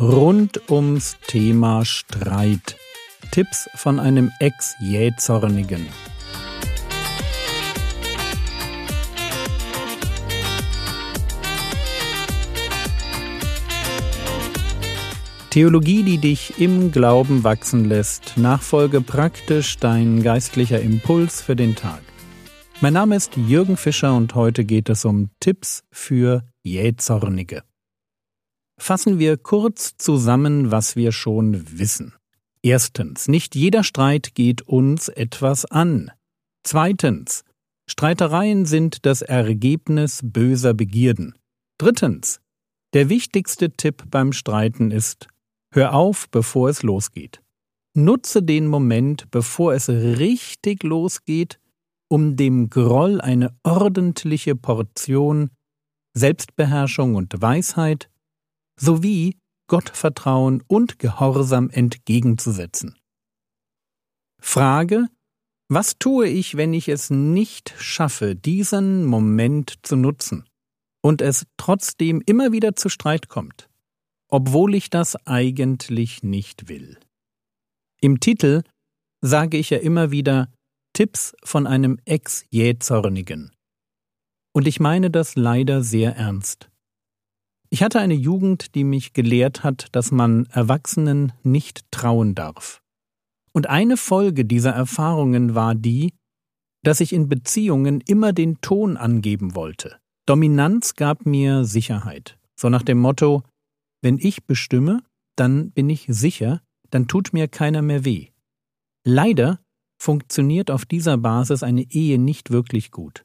rund ums Thema Streit. Tipps von einem Ex-Jähzornigen. Theologie, die dich im Glauben wachsen lässt. Nachfolge praktisch dein geistlicher Impuls für den Tag. Mein Name ist Jürgen Fischer und heute geht es um Tipps für Jähzornige. Fassen wir kurz zusammen, was wir schon wissen. Erstens, nicht jeder Streit geht uns etwas an. Zweitens, Streitereien sind das Ergebnis böser Begierden. Drittens, der wichtigste Tipp beim Streiten ist, hör auf, bevor es losgeht. Nutze den Moment, bevor es richtig losgeht, um dem Groll eine ordentliche Portion Selbstbeherrschung und Weisheit sowie Gottvertrauen und Gehorsam entgegenzusetzen. Frage Was tue ich, wenn ich es nicht schaffe, diesen Moment zu nutzen und es trotzdem immer wieder zu Streit kommt, obwohl ich das eigentlich nicht will? Im Titel sage ich ja immer wieder Tipps von einem Ex-Jähzornigen. Und ich meine das leider sehr ernst. Ich hatte eine Jugend, die mich gelehrt hat, dass man Erwachsenen nicht trauen darf. Und eine Folge dieser Erfahrungen war die, dass ich in Beziehungen immer den Ton angeben wollte. Dominanz gab mir Sicherheit. So nach dem Motto, wenn ich bestimme, dann bin ich sicher, dann tut mir keiner mehr weh. Leider funktioniert auf dieser Basis eine Ehe nicht wirklich gut.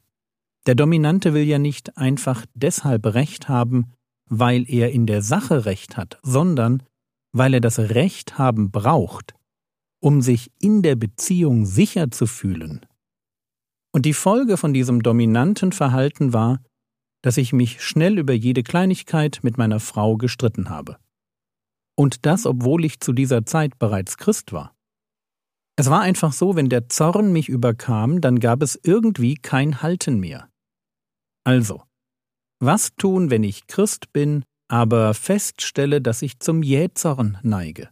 Der Dominante will ja nicht einfach deshalb Recht haben, weil er in der Sache Recht hat, sondern weil er das Recht haben braucht, um sich in der Beziehung sicher zu fühlen. Und die Folge von diesem dominanten Verhalten war, dass ich mich schnell über jede Kleinigkeit mit meiner Frau gestritten habe. Und das, obwohl ich zu dieser Zeit bereits Christ war. Es war einfach so, wenn der Zorn mich überkam, dann gab es irgendwie kein Halten mehr. Also, was tun, wenn ich Christ bin, aber feststelle, dass ich zum Jähzorn neige?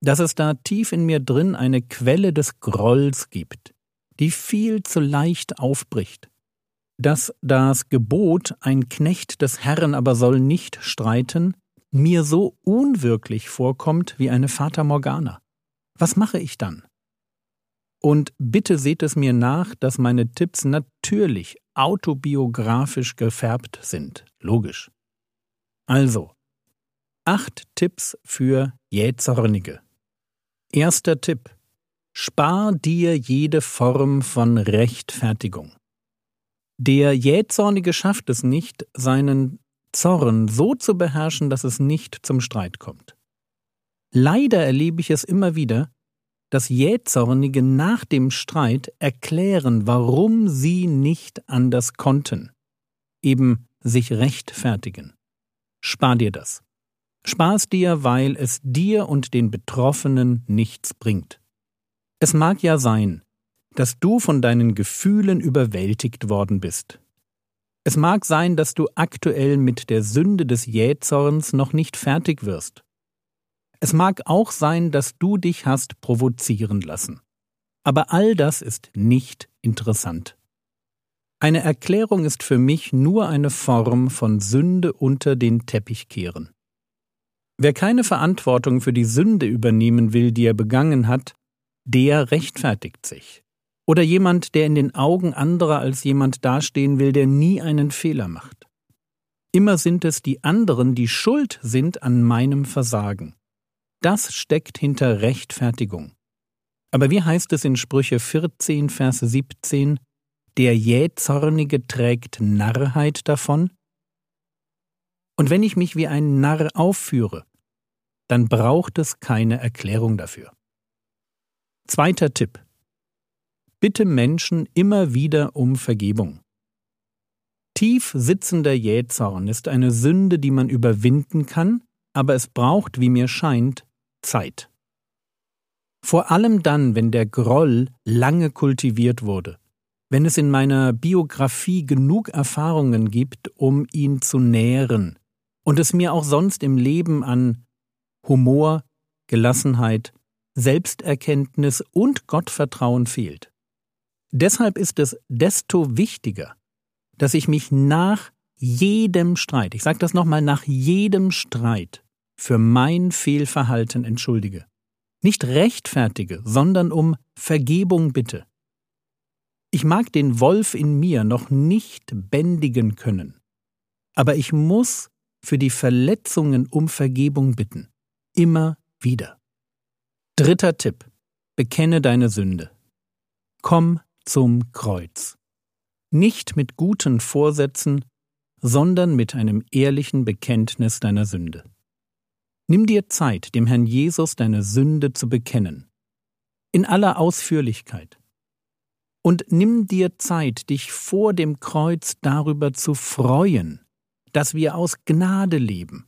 Dass es da tief in mir drin eine Quelle des Grolls gibt, die viel zu leicht aufbricht. Dass das Gebot, ein Knecht des Herrn aber soll nicht streiten, mir so unwirklich vorkommt wie eine Fata Morgana. Was mache ich dann? Und bitte seht es mir nach, dass meine Tipps natürlich autobiografisch gefärbt sind. Logisch. Also, acht Tipps für Jähzornige. Erster Tipp. Spar dir jede Form von Rechtfertigung. Der Jähzornige schafft es nicht, seinen Zorn so zu beherrschen, dass es nicht zum Streit kommt. Leider erlebe ich es immer wieder, dass Jähzornige nach dem Streit erklären, warum sie nicht anders konnten, eben sich rechtfertigen. Spar dir das. Spar es dir, weil es dir und den Betroffenen nichts bringt. Es mag ja sein, dass du von deinen Gefühlen überwältigt worden bist. Es mag sein, dass du aktuell mit der Sünde des Jähzorns noch nicht fertig wirst. Es mag auch sein, dass du dich hast provozieren lassen. Aber all das ist nicht interessant. Eine Erklärung ist für mich nur eine Form von Sünde unter den Teppich kehren. Wer keine Verantwortung für die Sünde übernehmen will, die er begangen hat, der rechtfertigt sich. Oder jemand, der in den Augen anderer als jemand dastehen will, der nie einen Fehler macht. Immer sind es die anderen, die schuld sind an meinem Versagen. Das steckt hinter Rechtfertigung. Aber wie heißt es in Sprüche 14, Vers 17, der Jähzornige trägt Narrheit davon? Und wenn ich mich wie ein Narr aufführe, dann braucht es keine Erklärung dafür. Zweiter Tipp. Bitte Menschen immer wieder um Vergebung. Tief sitzender Jähzorn ist eine Sünde, die man überwinden kann, aber es braucht, wie mir scheint, Zeit. Vor allem dann, wenn der Groll lange kultiviert wurde, wenn es in meiner Biografie genug Erfahrungen gibt, um ihn zu nähren, und es mir auch sonst im Leben an Humor, Gelassenheit, Selbsterkenntnis und Gottvertrauen fehlt. Deshalb ist es desto wichtiger, dass ich mich nach jedem Streit, ich sage das nochmal, nach jedem Streit für mein Fehlverhalten entschuldige. Nicht rechtfertige, sondern um Vergebung bitte. Ich mag den Wolf in mir noch nicht bändigen können, aber ich muss für die Verletzungen um Vergebung bitten. Immer wieder. Dritter Tipp. Bekenne deine Sünde. Komm zum Kreuz. Nicht mit guten Vorsätzen, sondern mit einem ehrlichen Bekenntnis deiner Sünde. Nimm dir Zeit, dem Herrn Jesus deine Sünde zu bekennen. In aller Ausführlichkeit. Und nimm dir Zeit, dich vor dem Kreuz darüber zu freuen, dass wir aus Gnade leben,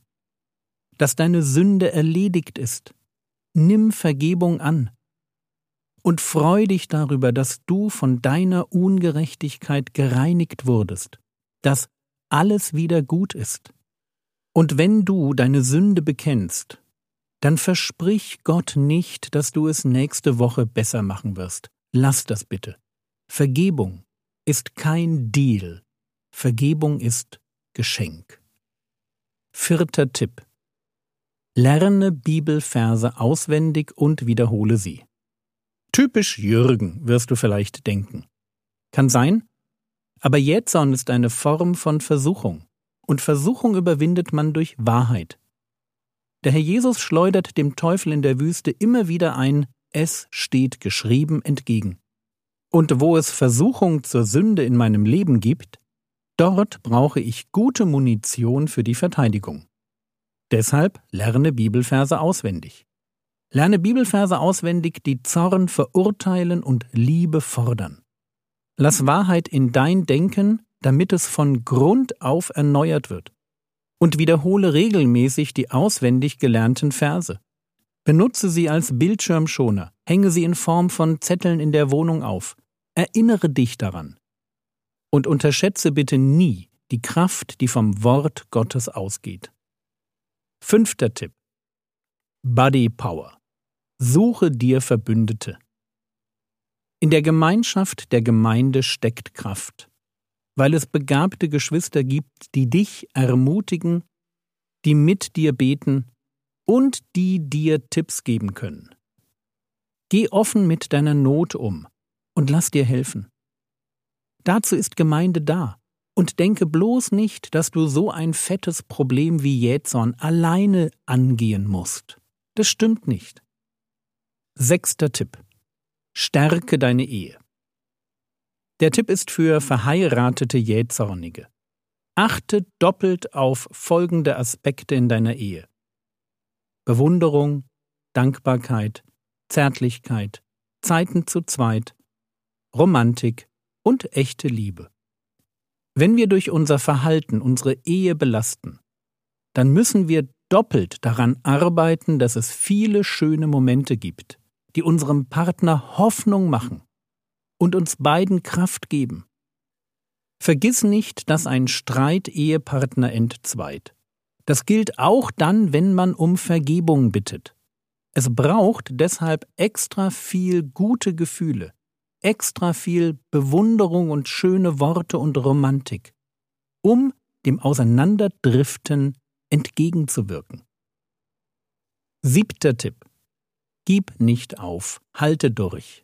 dass deine Sünde erledigt ist. Nimm Vergebung an und freu dich darüber, dass du von deiner Ungerechtigkeit gereinigt wurdest, dass alles wieder gut ist. Und wenn du deine Sünde bekennst, dann versprich Gott nicht, dass du es nächste Woche besser machen wirst. Lass das bitte. Vergebung ist kein Deal. Vergebung ist Geschenk. Vierter Tipp. Lerne Bibelverse auswendig und wiederhole sie. Typisch Jürgen, wirst du vielleicht denken. Kann sein, aber Jätson ist eine Form von Versuchung und Versuchung überwindet man durch Wahrheit. Der Herr Jesus schleudert dem Teufel in der Wüste immer wieder ein Es steht geschrieben entgegen. Und wo es Versuchung zur Sünde in meinem Leben gibt, dort brauche ich gute Munition für die Verteidigung. Deshalb lerne Bibelverse auswendig. Lerne Bibelverse auswendig, die Zorn verurteilen und Liebe fordern. Lass Wahrheit in dein Denken damit es von Grund auf erneuert wird. Und wiederhole regelmäßig die auswendig gelernten Verse. Benutze sie als Bildschirmschoner, hänge sie in Form von Zetteln in der Wohnung auf. Erinnere dich daran. Und unterschätze bitte nie die Kraft, die vom Wort Gottes ausgeht. Fünfter Tipp. Body Power. Suche dir Verbündete. In der Gemeinschaft der Gemeinde steckt Kraft weil es begabte Geschwister gibt, die dich ermutigen, die mit dir beten und die dir Tipps geben können. Geh offen mit deiner Not um und lass dir helfen. Dazu ist Gemeinde da. Und denke bloß nicht, dass du so ein fettes Problem wie Jätson alleine angehen musst. Das stimmt nicht. Sechster Tipp. Stärke deine Ehe. Der Tipp ist für verheiratete Jähzornige. Achte doppelt auf folgende Aspekte in deiner Ehe. Bewunderung, Dankbarkeit, Zärtlichkeit, Zeiten zu zweit, Romantik und echte Liebe. Wenn wir durch unser Verhalten unsere Ehe belasten, dann müssen wir doppelt daran arbeiten, dass es viele schöne Momente gibt, die unserem Partner Hoffnung machen und uns beiden Kraft geben. Vergiss nicht, dass ein Streit Ehepartner entzweit. Das gilt auch dann, wenn man um Vergebung bittet. Es braucht deshalb extra viel gute Gefühle, extra viel Bewunderung und schöne Worte und Romantik, um dem Auseinanderdriften entgegenzuwirken. Siebter Tipp. Gib nicht auf, halte durch.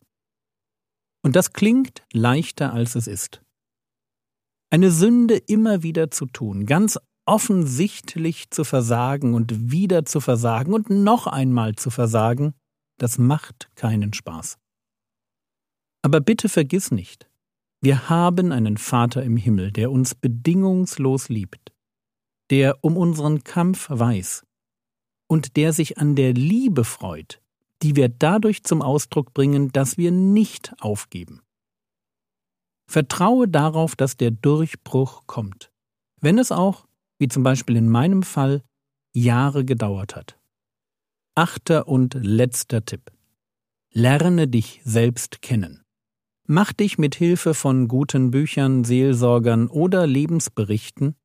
Und das klingt leichter, als es ist. Eine Sünde immer wieder zu tun, ganz offensichtlich zu versagen und wieder zu versagen und noch einmal zu versagen, das macht keinen Spaß. Aber bitte vergiss nicht, wir haben einen Vater im Himmel, der uns bedingungslos liebt, der um unseren Kampf weiß und der sich an der Liebe freut, die wir dadurch zum Ausdruck bringen, dass wir nicht aufgeben. Vertraue darauf, dass der Durchbruch kommt, wenn es auch, wie zum Beispiel in meinem Fall, Jahre gedauert hat. Achter und letzter Tipp. Lerne dich selbst kennen. Mach dich mit Hilfe von guten Büchern, Seelsorgern oder Lebensberichten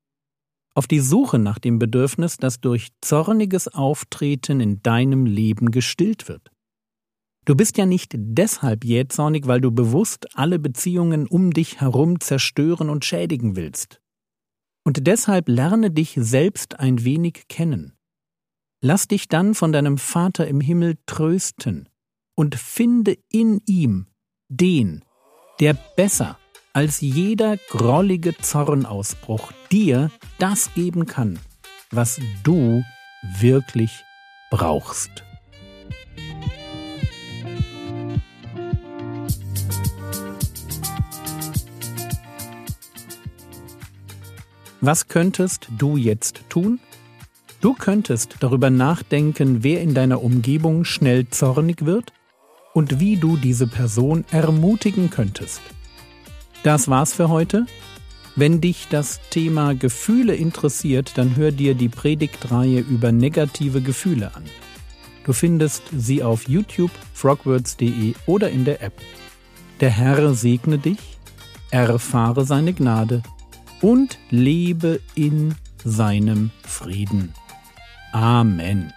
auf die Suche nach dem Bedürfnis, das durch zorniges Auftreten in deinem Leben gestillt wird. Du bist ja nicht deshalb jähzornig, weil du bewusst alle Beziehungen um dich herum zerstören und schädigen willst. Und deshalb lerne dich selbst ein wenig kennen. Lass dich dann von deinem Vater im Himmel trösten und finde in ihm den, der besser als jeder grollige Zornausbruch dir das geben kann, was du wirklich brauchst. Was könntest du jetzt tun? Du könntest darüber nachdenken, wer in deiner Umgebung schnell zornig wird und wie du diese Person ermutigen könntest. Das war's für heute. Wenn dich das Thema Gefühle interessiert, dann hör dir die Predigtreihe über negative Gefühle an. Du findest sie auf YouTube, frogwords.de oder in der App. Der Herr segne dich, erfahre seine Gnade und lebe in seinem Frieden. Amen.